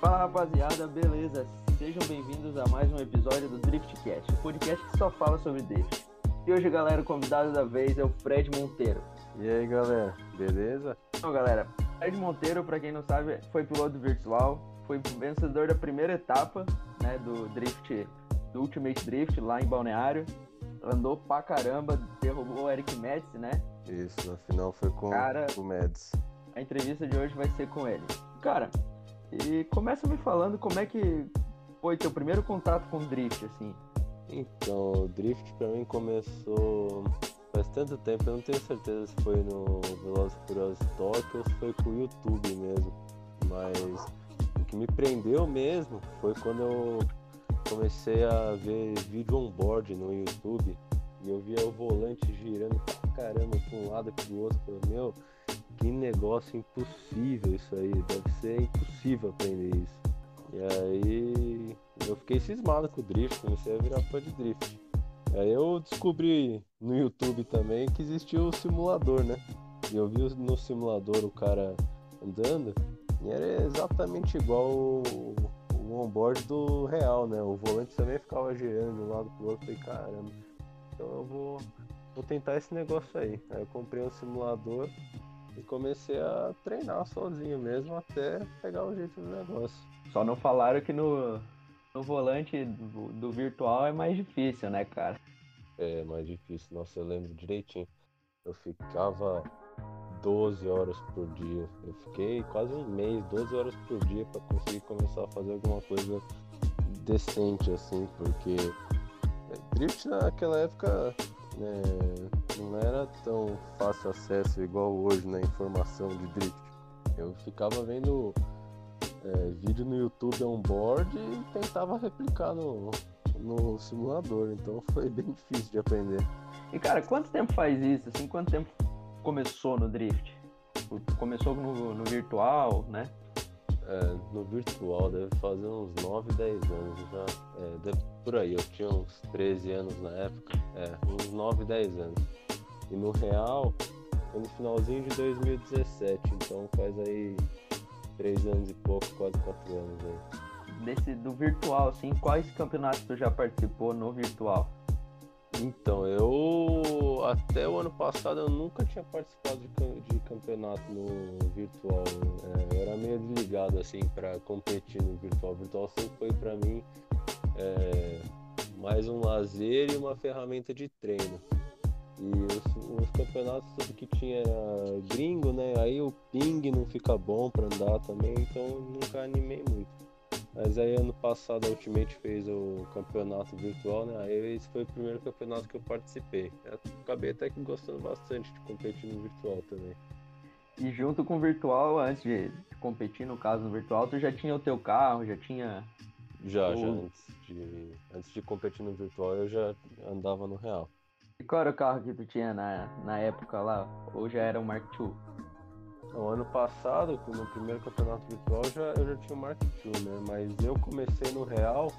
Fala rapaziada, beleza? Sejam bem-vindos a mais um episódio do Driftcast, o podcast que só fala sobre drift. E hoje, galera, o convidado da vez é o Fred Monteiro. E aí, galera, beleza? Então, galera, Fred Monteiro, para quem não sabe, foi piloto virtual, foi vencedor da primeira etapa, né, do Drift, do Ultimate Drift lá em Balneário. Andou pra caramba, derrubou o Eric Metz, né? Isso, na final foi com Cara- o Mads. A entrevista de hoje vai ser com ele. Cara, e começa me falando como é que foi teu primeiro contato com o drift, assim. Então, o Drift pra mim começou faz tanto tempo, eu não tenho certeza se foi no Velozes Furiosos Tóquio ou se foi com o YouTube mesmo. Mas o que me prendeu mesmo foi quando eu comecei a ver vídeo on-board no YouTube e eu via o volante girando pra caramba pra um lado e pro outro. Falei, meu, que negócio impossível isso aí, deve ser impossível aprender isso. E aí eu fiquei cismado com o drift, comecei a virar fã de drift. Aí eu descobri no YouTube também que existia o simulador, né? E eu vi no simulador o cara andando e era exatamente igual o, o onboard do real, né? O volante também ficava girando de um lado pro outro. Falei, caramba, então eu vou, vou tentar esse negócio aí. Aí eu comprei um simulador e comecei a treinar sozinho mesmo até pegar o jeito do negócio. Só não falaram que no, no volante do, do virtual é mais difícil, né, cara? É mais difícil, nossa, eu lembro direitinho. Eu ficava 12 horas por dia. Eu fiquei quase um mês, 12 horas por dia para conseguir começar a fazer alguma coisa decente assim, porque é, drift naquela época né, não era tão fácil acesso igual hoje na informação de drift. Eu ficava vendo é, vídeo no YouTube on-board e tentava replicar no, no simulador, então foi bem difícil de aprender. E, cara, quanto tempo faz isso, assim? Quanto tempo começou no drift? Começou no, no virtual, né? É, no virtual deve fazer uns 9, 10 anos já. É, por aí, eu tinha uns 13 anos na época. É, uns 9, 10 anos. E no real, foi no finalzinho de 2017, então faz aí 3 anos e pouco, quase 4 anos aí. Desse, do virtual, assim, quais campeonatos tu já participou no virtual? Então, eu até o ano passado eu nunca tinha participado de, de campeonato no virtual. É, eu era meio desligado assim para competir no virtual. O virtual sempre foi para mim é, mais um lazer e uma ferramenta de treino. E os, os campeonatos tudo que tinha era gringo, né? Aí o ping não fica bom para andar também, então nunca animei muito. Mas aí ano passado a Ultimate fez o campeonato virtual, né? Aí esse foi o primeiro campeonato que eu participei. Eu acabei até que gostando bastante de competir no virtual também. E junto com o virtual, antes de, competir, no caso no virtual, tu já tinha o teu carro, já tinha. Já, já Oh. antes de, antes de competir no virtual eu já andava no real. E qual era o carro que tu tinha na, na época lá? Ou já era o Mark II? No ano passado, no primeiro campeonato virtual, já, eu já tinha o Mark II, né? Mas eu comecei no real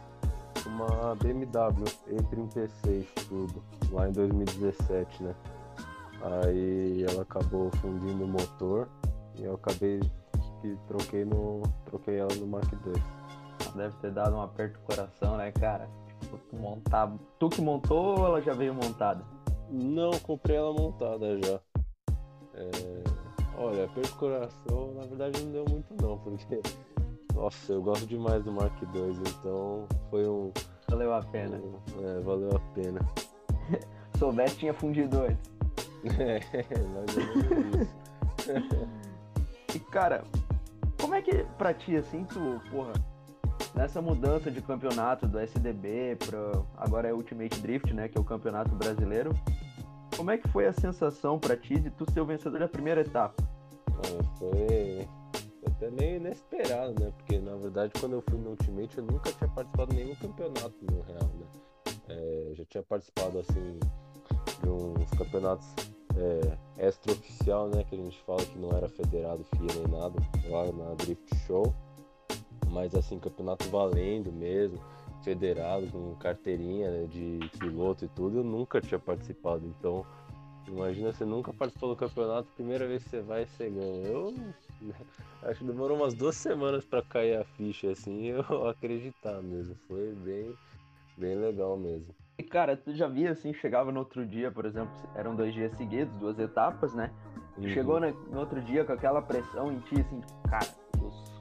com uma BMW E36 Turbo, lá em 2017, né? Aí ela acabou fundindo o motor e eu acabei que troquei no. troquei ela no Mark II. Deve ter dado um aperto no coração, né, cara? Tu montar. Tu que montou ou ela já veio montada? Não, comprei ela montada já. É, Olha, coração, na verdade não deu muito não, porque. Nossa, eu gosto demais do Mark II, então foi um. Valeu a pena. um- é, valeu a pena. Soubesse, tinha fundido antes. É, mais ou menos isso. E, cara, como é que pra ti, assim, tu, porra, nessa mudança de campeonato do SDB pra. Agora é Ultimate Drift, né? Que é o campeonato brasileiro. Como é que foi a sensação pra ti de tu ser o vencedor da primeira etapa? Ah, foi, foi até meio inesperado, né? Porque na verdade quando eu fui no Ultimate eu nunca tinha participado de nenhum campeonato no real, né? É, eu já tinha participado assim de uns campeonatos é, extra-oficial, né? Que a gente fala que não era federado, FIA nem nada, lá na Drift Show. Mas assim, campeonato valendo mesmo, federado, com carteirinha né, de piloto e tudo, eu nunca tinha participado. Então Imagina, você nunca participou do campeonato, primeira vez que você vai, você ganha. Eu acho que demorou umas duas semanas para cair a ficha, assim, eu acreditar mesmo. Foi bem, bem legal mesmo. E cara, tu já via assim, chegava no outro dia, por exemplo, eram dois dias seguidos, duas etapas, né? Uhum. Chegou no, no outro dia com aquela pressão em ti, assim, cara,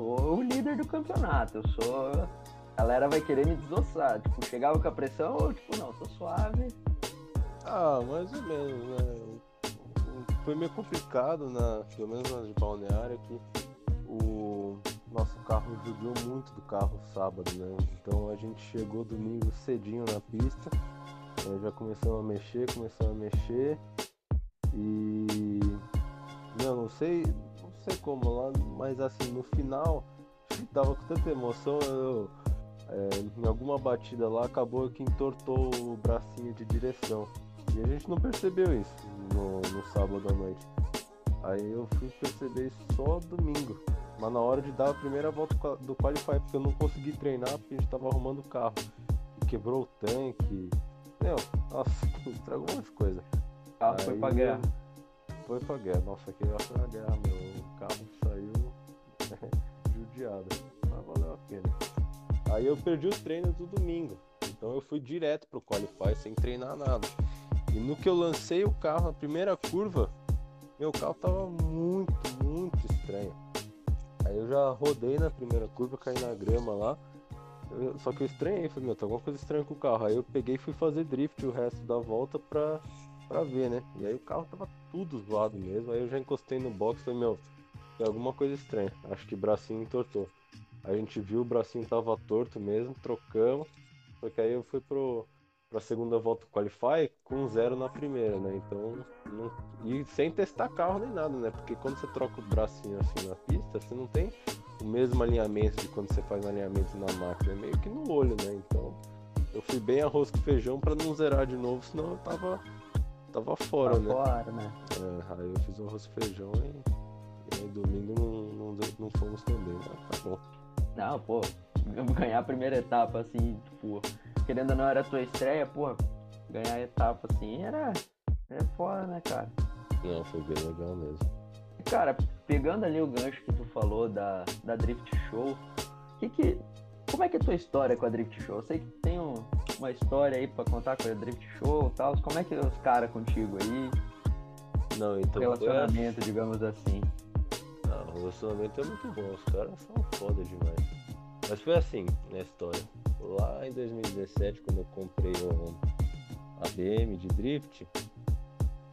sou o líder do campeonato, eu sou. A galera vai querer me desossar. Tipo, chegava com a pressão ou tipo, não, tô suave. Ah, mais ou menos, né? Foi meio complicado, na, pelo menos nas de balneário, que o nosso carro judiou muito do carro sábado, né? Então a gente chegou domingo cedinho na pista, né? já começamos a mexer, começamos a mexer e não, não sei, sei como lá, mas assim, no final tava com tanta emoção, eu, é, em alguma batida lá acabou que entortou o bracinho de direção. E a gente não percebeu isso no, no sábado à noite. Aí eu fui perceber isso só domingo. Mas na hora de dar a primeira volta do Qualify, porque eu não consegui treinar porque a gente tava arrumando o carro. E quebrou o tanque. Meu, nossa, estragou um monte de coisa. Ah, foi pra guerra. Foi pra guerra. Nossa, aquele foi na guerra, meu. O carro saiu judiado. Mas valeu a pena. Aí eu perdi os treinos do domingo. Então eu fui direto pro Qualify sem treinar nada. E no que eu lancei o carro na primeira curva, meu carro tava muito, muito estranho. Aí eu já rodei na primeira curva, caí na grama lá. Eu, só que eu estranhei, falei, meu, tem alguma coisa estranha com o carro. Aí eu peguei e fui fazer drift o resto da volta pra, pra ver, né? E aí o carro tava tudo zoado mesmo. Aí eu já encostei no box e falei, meu, tem alguma coisa estranha. Acho que o bracinho entortou. A gente viu o bracinho tava torto mesmo, trocamos. Só que aí eu fui pro, para a segunda volta Qualify com zero na primeira, né? Então, não... e sem testar carro nem nada, né? Porque quando você troca o bracinho assim na pista, você não tem o mesmo alinhamento de quando você faz alinhamento na máquina, é meio que no olho, né? Então, eu fui bem arroz com feijão para não zerar de novo, senão eu tava tava fora, tá né? Fora, né? É, aí eu fiz o arroz com feijão e, e aí domingo não, não, não fomos também, né? Tá bom. Não, pô, ganhar a primeira etapa assim, tipo, querendo ou não, era a tua estreia, porra, ganhar a etapa assim era. É foda, né, cara? Não, foi bem legal mesmo. Cara, pegando ali o gancho que tu falou da, da Drift Show, que que. Como é que é a tua história com a Drift Show? Eu sei que tem um, uma história aí pra contar com a Drift Show e tal. Como é que é os caras contigo aí? Não, então. Relacionamento, digamos assim. Não, o relacionamento é muito bom, os caras são foda demais. Mas foi assim na história lá em 2017, quando eu comprei o, a BM de Drift,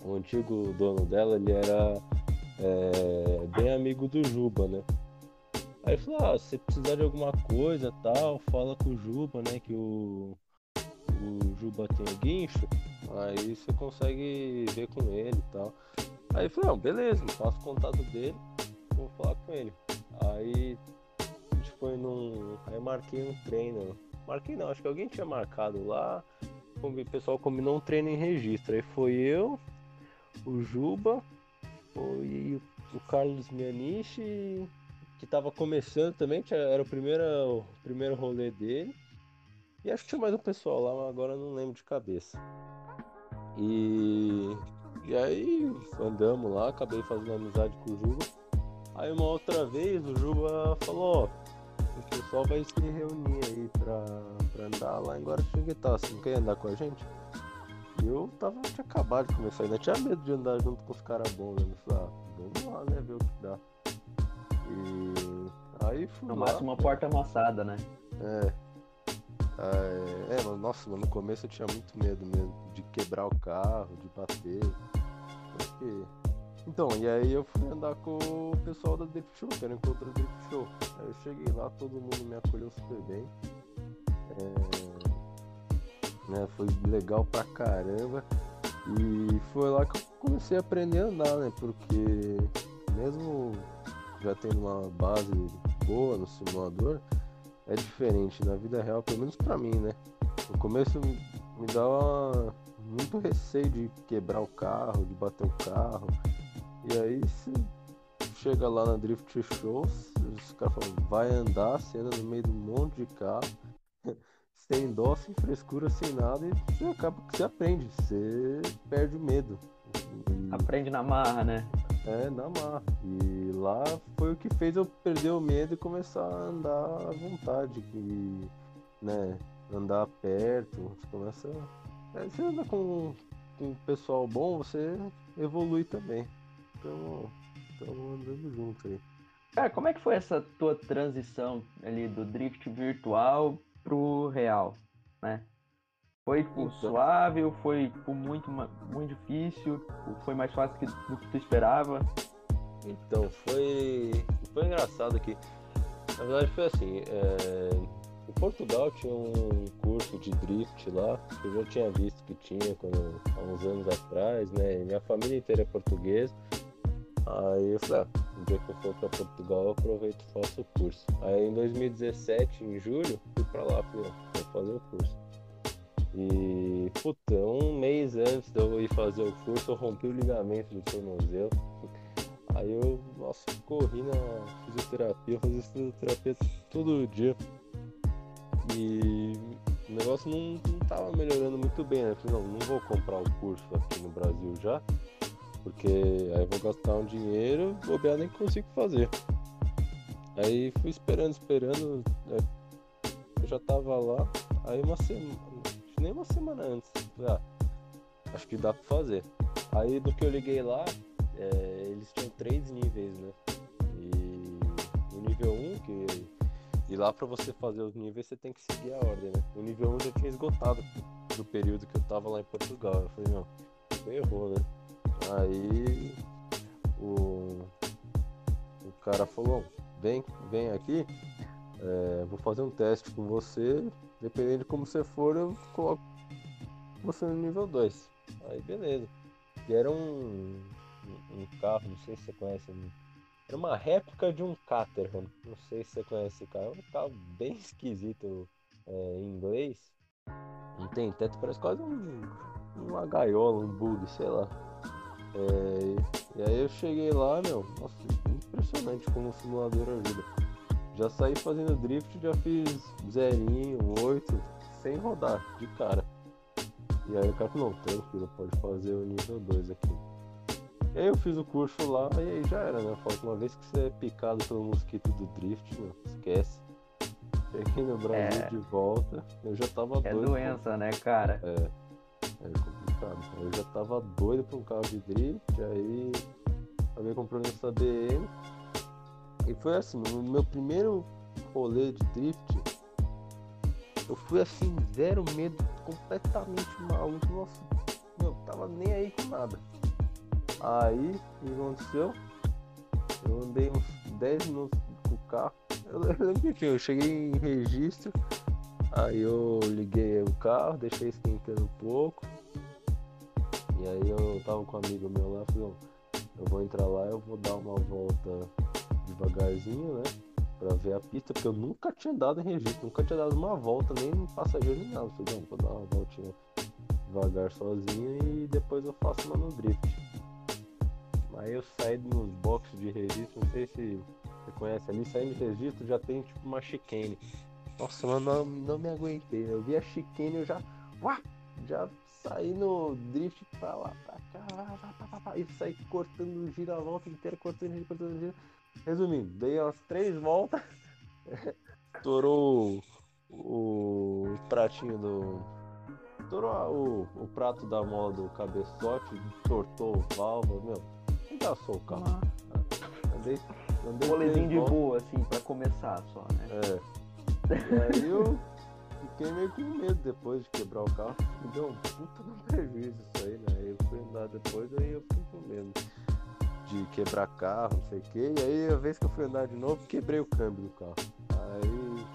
o antigo dono dela, ele era é, bem amigo do Juba, né? Aí ele falou, ah, se precisar de alguma coisa tal, fala com o Juba, né? Que o, o Juba tem o guincho, aí você consegue ver com ele e tal. Aí eu falei, não, beleza, faço contato dele, vou falar com ele. Aí a gente foi num. Aí marquei um treino Marquei não, acho que alguém tinha marcado lá. O pessoal combinou um treino em registro. Aí foi eu, o Juba, foi o Carlos Mianiche, que tava começando também, era o primeiro, o primeiro rolê dele. E acho que tinha mais um pessoal lá, mas agora não lembro de cabeça. E, e aí andamos lá, acabei fazendo amizade com o Juba. Aí uma outra vez o Juba falou, ó, o pessoal vai se reunir aí pra, pra andar lá em Guaratinguetá. Você não quer andar com a gente? E eu tava, tinha acabado de começar, ainda tinha medo de andar junto com os caras bons, né? Eu falei, ah, vamos lá, né? Ver o que dá. E aí fui. No lá, máximo uma porta amassada, né? É. É, é, mas nossa, no começo eu tinha muito medo mesmo de quebrar o carro, de bater. Porque então, e aí eu fui andar com o pessoal da Drift Show, que era encontro Drift Show. Aí eu cheguei lá, todo mundo me acolheu super bem. É... Né, foi legal pra caramba. E foi lá que eu comecei a aprender a andar, né? Porque mesmo já tendo uma base boa no simulador, é diferente na vida real, pelo menos pra mim, né? No começo me dava muito receio de quebrar o carro, de bater o carro. E aí você chega lá na Drift Show, os caras falam, vai andar, você anda no meio de um monte de carro. sem dó, sem frescura, sem nada, e você acaba que você aprende, você perde o medo. E... Aprende na marra, né? É, na marra. E lá foi o que fez eu perder o medo e começar a andar à vontade. E, né, andar perto, você começa. É, você anda com, com pessoal bom, você evolui também. Então, estamos andando junto aí. Cara, como é que foi essa tua transição ali do drift virtual pro real, né? Foi tipo, então. suave ou foi muito, muito difícil? Foi mais fácil do que tu esperava? Então, foi, foi engraçado que, na verdade foi assim, é... em Portugal tinha um curso de drift lá, que eu já tinha visto que tinha quando, há uns anos atrás, né? Minha família inteira é portuguesa. Aí eu falei, ah, no dia que eu for para Portugal eu aproveito e faço o curso. Aí em 2017, em julho, fui para lá, falei, vou fazer o curso. E, puta, um mês antes de eu ir fazer o curso, eu rompi o ligamento do tornozelo. Aí eu, nossa, corri na fisioterapia, fazia fisioterapia todo dia. E o negócio não, não tava melhorando muito bem, né? Eu falei, não, não vou comprar o curso aqui no Brasil já porque aí eu vou gastar um dinheiro, bobear nem consigo fazer. Aí fui esperando, esperando, né? eu já tava lá, aí uma semana, nem uma semana antes, ah, acho que dá pra fazer. Aí do que eu liguei lá, é, eles tinham três níveis, né? E o nível 1, um, que. E lá pra você fazer os níveis você tem que seguir a ordem, né? O nível 1 um já tinha esgotado do período que eu tava lá em Portugal. Eu falei, não, errou, né? Aí o, o cara falou, vem, vem aqui, é, vou fazer um teste com você, dependendo de como você for, eu coloco você no nível 2. Aí beleza. E era um, um, carro, não sei se você conhece. Era uma réplica de um Caterham. Não sei se você conhece esse carro. É um carro bem esquisito é, em inglês. Não tem teto, parece quase um, uma gaiola, um bug, sei lá. É, e aí eu cheguei lá, meu, nossa, impressionante como o simulador ajuda. Já saí fazendo drift, já fiz zerinho, oito, sem rodar, de cara. E aí o cara falou, não, tranquilo, pode fazer o nível 2 aqui. E aí eu fiz o curso lá e aí já era, né? Falta uma vez que você é picado pelo mosquito do drift, meu, esquece. Cheguei no Brasil é... de volta, eu já tava é doido. É doença, com... né, cara? É. É complicado. Eu já tava doido pra um carro de drift, aí acabei comprando essa DM. E foi assim, no meu primeiro rolê de drift, eu fui assim, zero medo, completamente maluco. Nossa, meu, tava nem aí com nada. Aí, o que aconteceu? Eu andei uns 10 minutos com o carro. Eu, eu lembro que eu cheguei em registro, Aí eu liguei o carro, deixei esquentando um pouco. E aí eu tava com um amigo meu lá, falei, eu vou entrar lá, eu vou dar uma volta devagarzinho, né? Pra ver a pista, porque eu nunca tinha dado em registro, nunca tinha dado uma volta, nem no passageiro nem nada. falei, não, vou dar uma voltinha devagar sozinho e depois eu faço uma no drift. Aí eu saí nos boxes de registro, não sei se você conhece ali, saindo de registro já tem tipo uma chicane. Nossa, mano, não, não me aguentei. Eu vi a chicane, eu já. Uá, já saí no drift pra lá, pra cá, pá, pá, pá, e saí cortando a volta inteira, cortando giro, cortando giro. Resumindo, dei umas três voltas, estourou o, o pratinho do. Estourou o, o prato da mola do cabeçote, tortou o válvula, meu, engaçou o carro. Andei, andei um rolezinho de boa, assim, pra começar só, né? É. E aí eu fiquei meio com medo depois de quebrar o carro. Me deu um puta no prejuízo isso aí, né? Aí eu fui andar depois, aí eu fiquei com medo de quebrar carro, não sei o que. E aí a vez que eu fui andar de novo, quebrei o câmbio do carro. Aí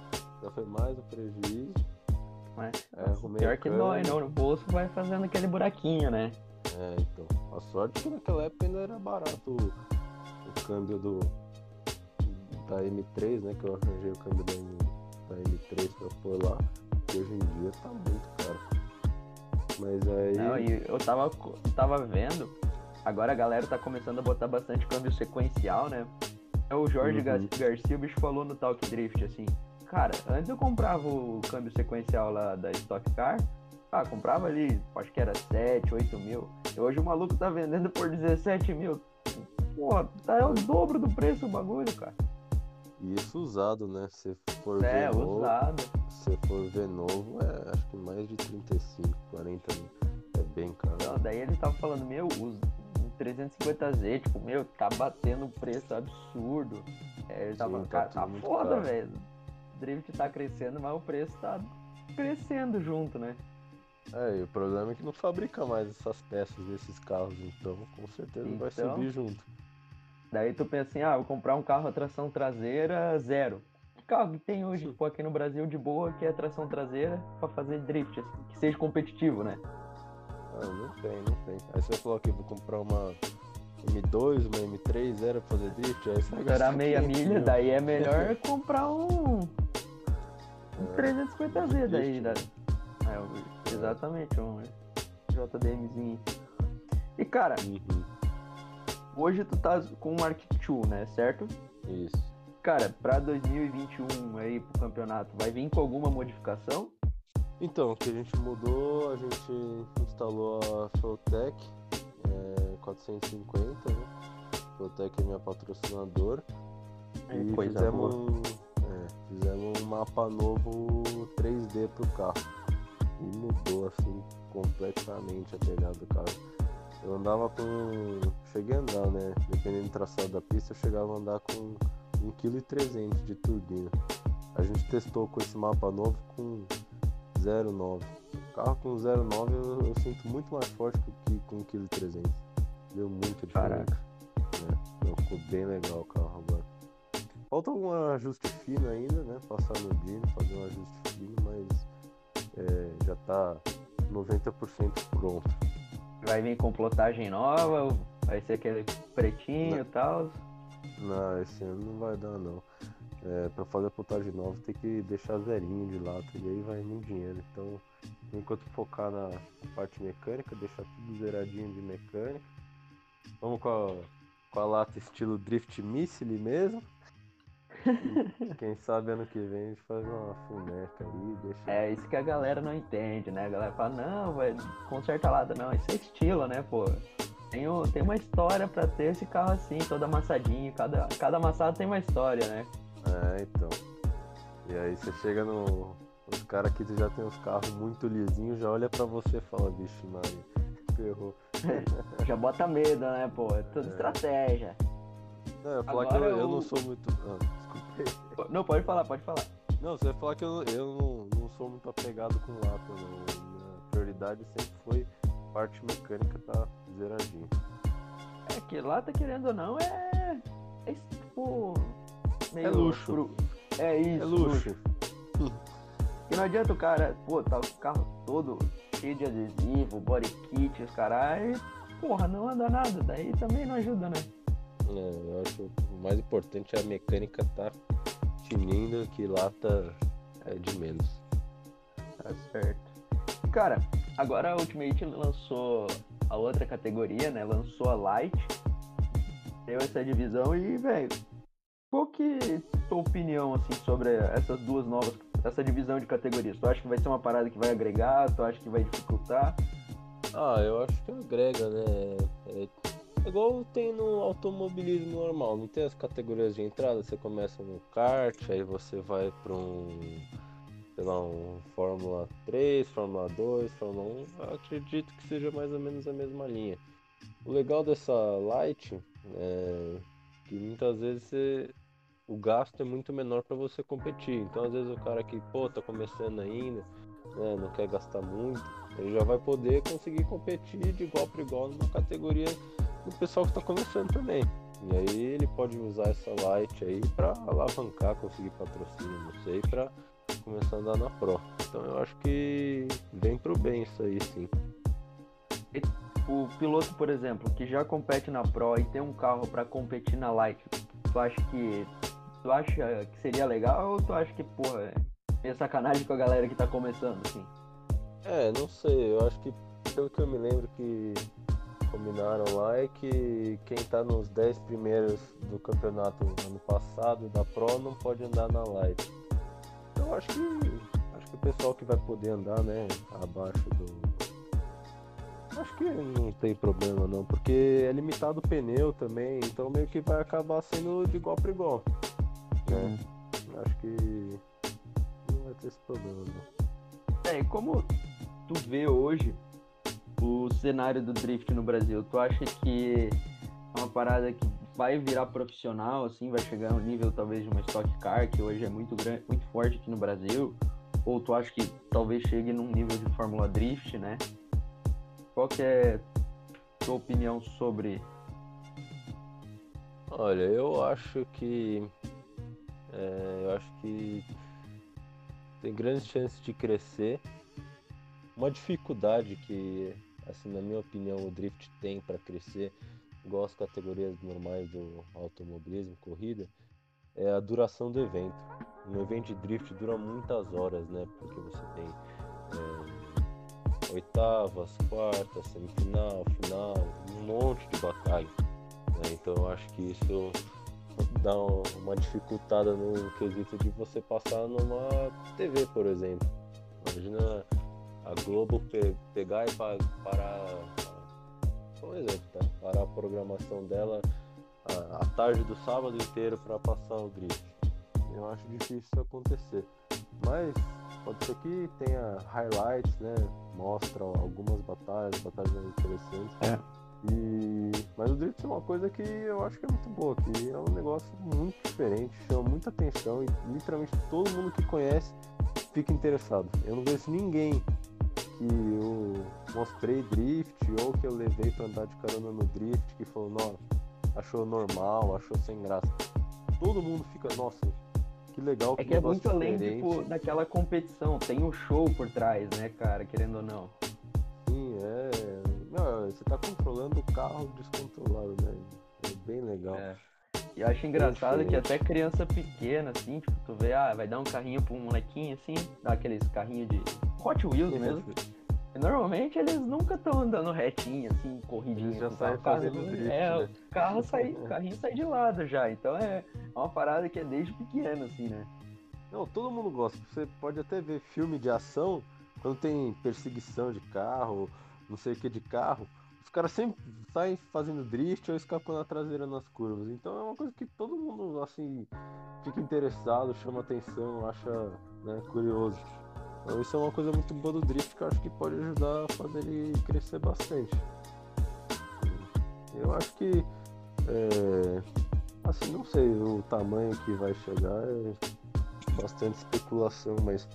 já foi mais um prejuízo. Mas, é, pior que dói, não. No bolso vai fazendo aquele buraquinho, né? É, então. A sorte é que naquela época ainda era barato o, o câmbio do da M3, né? Que eu arranjei o câmbio da M3 da M3 pra pôr lá, que hoje em dia tá muito caro. Mas aí. Não, e eu tava, tava vendo, agora a galera tá começando a botar bastante câmbio sequencial, né? É o Jorge uhum. Garcia, o bicho falou no Talk Drift, assim, cara, antes eu comprava o câmbio sequencial lá da Stock Car, ah, comprava ali, acho que era 7, 8 mil. E hoje o maluco tá vendendo por 17 mil. Porra, tá é o dobro do preço o bagulho, cara. E isso usado, né? Se for É, ver novo, usado. se for ver novo, é acho que mais de 35, 40 mil. É bem caro. Não, daí ele tava falando, meu, os 350Z, tipo, meu, tá batendo um preço absurdo. É, tava, Sim, tá tá foda, velho. O drift tá crescendo, mas o preço tá crescendo junto, né? É, e o problema é que não fabrica mais essas peças desses carros, então com certeza vai Então- subir junto. Daí tu pensa assim, ah, vou comprar um carro a tração traseira zero. Que carro que tem hoje, pô, aqui no Brasil de boa, que é tração traseira pra fazer drift, assim, que seja competitivo, né? Ah, não tem, não tem. Aí você falou que vou comprar uma M2, uma M3 zero pra fazer drift, aí você vai Estourar gastar meia 500 milha, mil. daí é melhor comprar um, um É, 350Z daí, drift, da, é, o- exatamente, um JDMzinho. E cara, Uhum, hoje tu tá com o Mark II, né, certo? Isso. Cara, pra 2021 aí pro campeonato, vai vir com alguma modificação? Então, o que a gente mudou, a gente instalou a Fueltech é, 450, né? Fueltech é minha patrocinadora. É, E fizemos, um, é, fizemos um mapa novo 3D pro carro. E mudou assim completamente a pegada do carro. Eu andava com. Cheguei a andar, né? Dependendo do traçado da pista, eu chegava a andar com 1,3 kg de turbina. A gente testou com esse mapa novo com 0,9. Carro com 0,9 eu, eu sinto muito mais forte que com 1,3 kg. Deu muita diferença. É, então ficou bem legal o carro agora. Falta algum ajuste fino ainda, né? Passar no Dino, fazer um ajuste fino, mas é, já tá 90% pronto. Vai vir com plotagem nova, vai ser aquele pretinho e tal. Não, esse ano não vai dar não. É, pra fazer a plotagem nova tem que deixar zerinho de lata e aí vai muito dinheiro. Então, enquanto focar na parte mecânica, deixar tudo zeradinho de mecânica. Vamos com a, com a lata estilo Drift Missile mesmo. E quem sabe ano que vem a gente faz uma fumeca aí, deixa. É isso que a galera não entende, né? A galera fala, não, vai conserta lata, não, isso é estilo, né, pô? Tem, o- tem uma história pra ter esse carro assim, todo amassadinho, cada, cada amassado tem uma história, né? É, então. E aí você chega no. Os caras que já tem os carros muito lisinhos, já olha pra você e fala, vixe, Maria, ferrou. Já bota medo, né, pô? É tudo É. estratégia. Não, eu ia falar que Agora eu, eu eu- não sou muito. Ah, desculpa. Não, pode falar, pode falar. Não, você ia falar que eu, eu não, não sou muito apegado com lata, não. Minha prioridade sempre foi parte mecânica tá zeradinha. É que lata, querendo ou não, é. É tipo. Meio É luxo. pro- É isso, É luxo. E não adianta o cara, pô, tá o carro todo cheio de adesivo, body kit, os caras, porra, não anda nada, daí também não ajuda, né? É, eu acho que o mais importante é a mecânica tá tinindo que lata é de menos. Tá certo. Cara, agora a Ultimate lançou a outra categoria, né? Lançou a Light. Deu essa divisão e, velho, qual que é tua opinião, assim, sobre essas duas novas, essa divisão de categorias? Tu acha que vai ser uma parada que vai agregar? Tu acha que vai dificultar? Ah, eu acho que agrega, né? É, é igual tem no automobilismo normal, não tem as categorias de entrada, você começa no kart, aí você vai para um, sei lá, um Fórmula 3, Fórmula 2, Fórmula 1, eu acredito que seja mais ou menos a mesma linha. O legal dessa Light é que muitas vezes você- o gasto é muito menor para você competir, então às vezes o cara que, pô, tá começando ainda, né, não quer gastar muito, ele já vai poder conseguir competir de igual para igual numa categoria do pessoal que está começando também. E aí ele pode usar essa light aí para alavancar, conseguir patrocínio, não sei, para começar a andar na Pro. Então eu acho que vem pro bem isso aí, sim. O piloto, por exemplo, que já compete na Pro e tem um carro pra competir na Light, tu acha que. Tu acha que seria legal ou tu acha que, porra, é meio sacanagem com a galera que tá começando, assim? É, não sei, eu acho que pelo que eu me lembro que combinaram lá é que quem tá nos 10 primeiros do campeonato ano passado da Pro não pode andar na Light. eu acho que acho que o pessoal que vai poder andar, né, abaixo do Acho que não tem problema não, porque é limitado o pneu também, então meio que vai acabar sendo de igual para igual. Né? Acho que não vai ter esse problema não. É, e como tu vê hoje o cenário do drift no Brasil, tu acha que é uma parada que vai virar profissional, assim, vai chegar ao nível talvez de uma Stock Car, que hoje é muito grande, muito forte aqui no Brasil? Ou tu acha que talvez chegue num nível de Fórmula Drift, né? Qual que é a tua opinião sobre? Olha, eu acho que é, eu acho que tem grandes chances de crescer. Uma dificuldade que, assim, na minha opinião, o drift tem para crescer, igual as categorias normais do automobilismo, corrida, é a duração do evento. Um evento de drift dura muitas horas, né? Porque você tem é, oitavas, quartas, semifinal, final, um monte de batalha. Né? Então eu acho que isso dá uma dificultada no quesito de você passar numa TV, por exemplo. Imagina a Globo pe pegar e pa parar, por exemplo, tá? parar a programação dela a, a tarde do sábado inteiro para passar o drift. Eu acho difícil isso acontecer. Mas pode ser que tenha highlights, né? Mostra algumas batalhas, batalhas interessantes. É. E... Mas o Drift é uma coisa que eu acho que é muito boa, que é um negócio muito diferente, chama muita atenção e literalmente todo mundo que conhece fica interessado. Eu não vejo ninguém que eu mostrei drift ou que eu levei para andar de carona no drift que falou, nossa, achou normal, achou sem graça. Todo mundo fica, nossa, que legal. Que é que é muito além tipo, daquela competição, tem um show por trás, né, cara, querendo ou não. Sim, é. Não, você tá controlando o carro descontrolado, né? É bem legal. É. E eu acho engraçado que até criança pequena, assim, tipo, tu vê, ah, vai dar um carrinho pra um molequinho, assim, dá aqueles carrinhos de Hot Wheels mesmo. E normalmente eles nunca estão andando retinho, assim, corridinho. Eles já saem fazendo drift, É, né? o carro sai, o carrinho sai de lado já. Então é uma parada que é desde pequeno, assim, né? Não, todo mundo gosta. Você pode até ver filme de ação, quando tem perseguição de carro, não sei o que de carro, os caras sempre saem fazendo drift ou escapando a traseira nas curvas. Então é uma coisa que todo mundo, assim, fica interessado, chama atenção, acha né, curioso. Então isso é uma coisa muito boa do drift que eu acho que pode ajudar a fazer ele crescer bastante. Eu acho que é, assim, não sei o tamanho que vai chegar, é bastante especulação, mas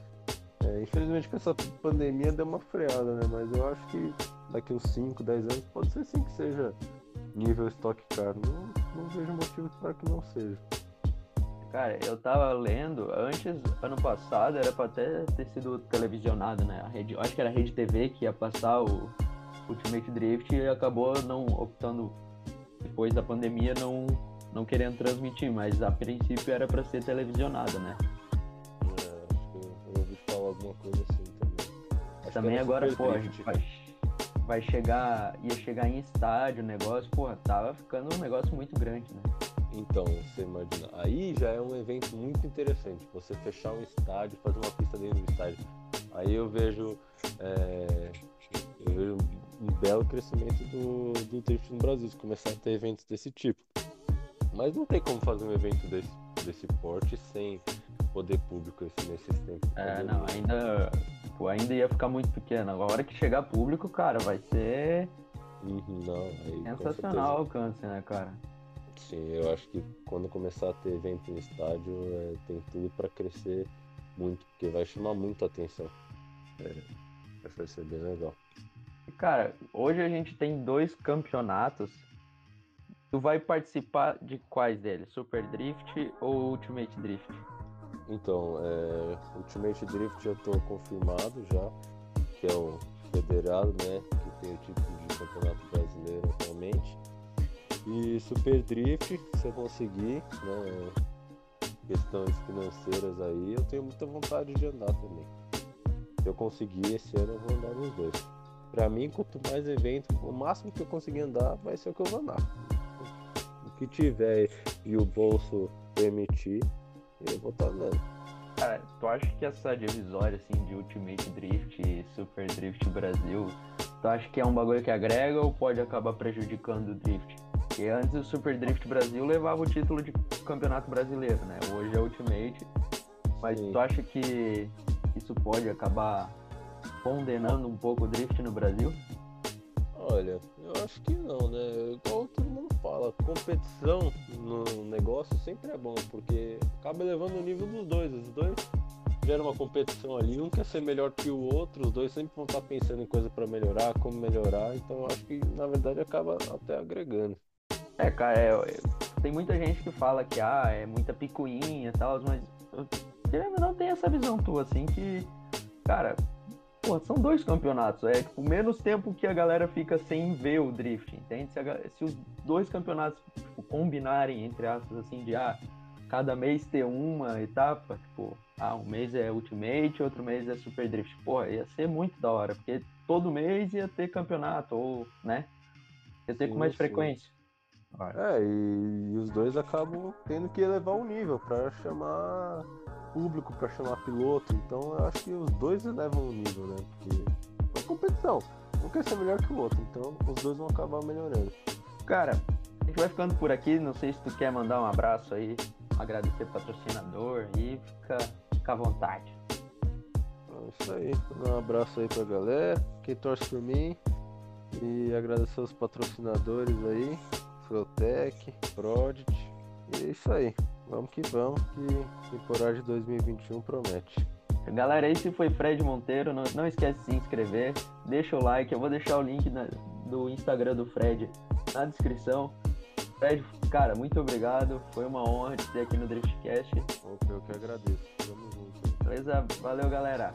é, infelizmente com essa pandemia deu uma freada, né? Mas eu acho que daqui uns 5, 10 anos pode ser sim que seja nível Stock Car. Não, não vejo motivo para que não seja. Cara, eu tava lendo, antes, ano passado, era pra até ter sido televisionado, né? A rede, acho que era a Rede TV que ia passar o Ultimate Drift e acabou não optando, depois da pandemia, não, não querendo transmitir, mas a princípio era pra ser televisionado, né? Alguma coisa assim também. Acho também agora, pô, a gente vai, vai chegar, ia chegar em estádio o negócio, porra, tava ficando um negócio muito grande, né? Então, você imagina, aí já é um evento muito interessante, você fechar um estádio, fazer uma pista dentro do estádio. Aí eu vejo, é, eu vejo um belo crescimento do, do drift no Brasil, se começar a ter eventos desse tipo. Mas não tem como fazer um evento desse, desse porte sem poder público esse, nesses tempos. É, não, ainda, pô, ainda ia ficar muito pequeno. Agora que chegar público, cara, vai ser uhum, não, aí, sensacional o alcance, né, cara? Sim, eu acho que quando começar a ter evento no estádio, é, tem tudo para crescer muito, porque vai chamar muita atenção. É, vai ser bem legal. Cara, hoje a gente tem dois campeonatos. Tu vai participar de quais deles? Super Drift ou Ultimate Drift? Então, é, Ultimate Drift já estou confirmado já, que é o federado, né, que tem o título de campeonato brasileiro atualmente. E Super Drift, se eu conseguir, né, questões financeiras aí, eu tenho muita vontade de andar também. Se eu conseguir esse ano, eu vou andar nos dois. Pra mim, quanto mais evento, o máximo que eu conseguir andar vai ser o que eu vou andar. O que tiver e o bolso permitir, eu vou estar andando. Cara, tu acha que essa divisória assim de Ultimate Drift e Super Drift Brasil, tu acha que é um bagulho que agrega ou pode acabar prejudicando o Drift? Porque antes o Super Drift Brasil levava o título de campeonato brasileiro, né? Hoje é Ultimate. Mas Sim. tu acha que isso pode acabar condenando um pouco o drift no Brasil? Olha, eu acho que não, né? Igual todo mundo fala, competição no negócio sempre é bom, porque acaba elevando o nível dos dois. Os dois geram uma competição ali, um quer ser melhor que o outro, os dois sempre vão estar pensando em coisa para melhorar, como melhorar, então eu acho que na verdade acaba até agregando. É, cara, é, é, tem muita gente que fala que ah, é muita picuinha e tal, mas eu não tem essa visão tua, assim, que, cara, pô, são dois campeonatos. É tipo, menos tempo que a galera fica sem ver o drift, entende? Se, a, se os dois campeonatos tipo, combinarem, entre aspas, assim, de ah, cada mês ter uma etapa, tipo, ah, um mês é Ultimate, outro mês é Super Drift. Pô, ia ser muito da hora, porque todo mês ia ter campeonato, ou, né? Ia ter sim, com mais sim. frequência. É, e, e, os dois acabam tendo que elevar o nível para chamar público, para chamar piloto. Então eu acho que os dois elevam o nível, né? Porque é competição. Um quer ser melhor que o outro, então os dois vão acabar melhorando. Cara, a gente vai ficando por aqui. Não sei se tu quer mandar um abraço aí, agradecer o patrocinador e fica, fica à vontade. É isso aí, um abraço aí pra galera, quem torce por mim e agradecer os patrocinadores aí, Flotec, Prodit. E é isso aí. Vamos que vamos, que temporada de 2021 promete. Galera, esse foi Fred Monteiro. Não, não esquece de se inscrever, deixa o like. Eu vou deixar o link na, do Instagram do Fred na descrição. Fred, cara, muito obrigado. Foi uma honra te ter aqui no Driftcast. Eu que agradeço. Tamo junto. Beleza? Valeu, galera.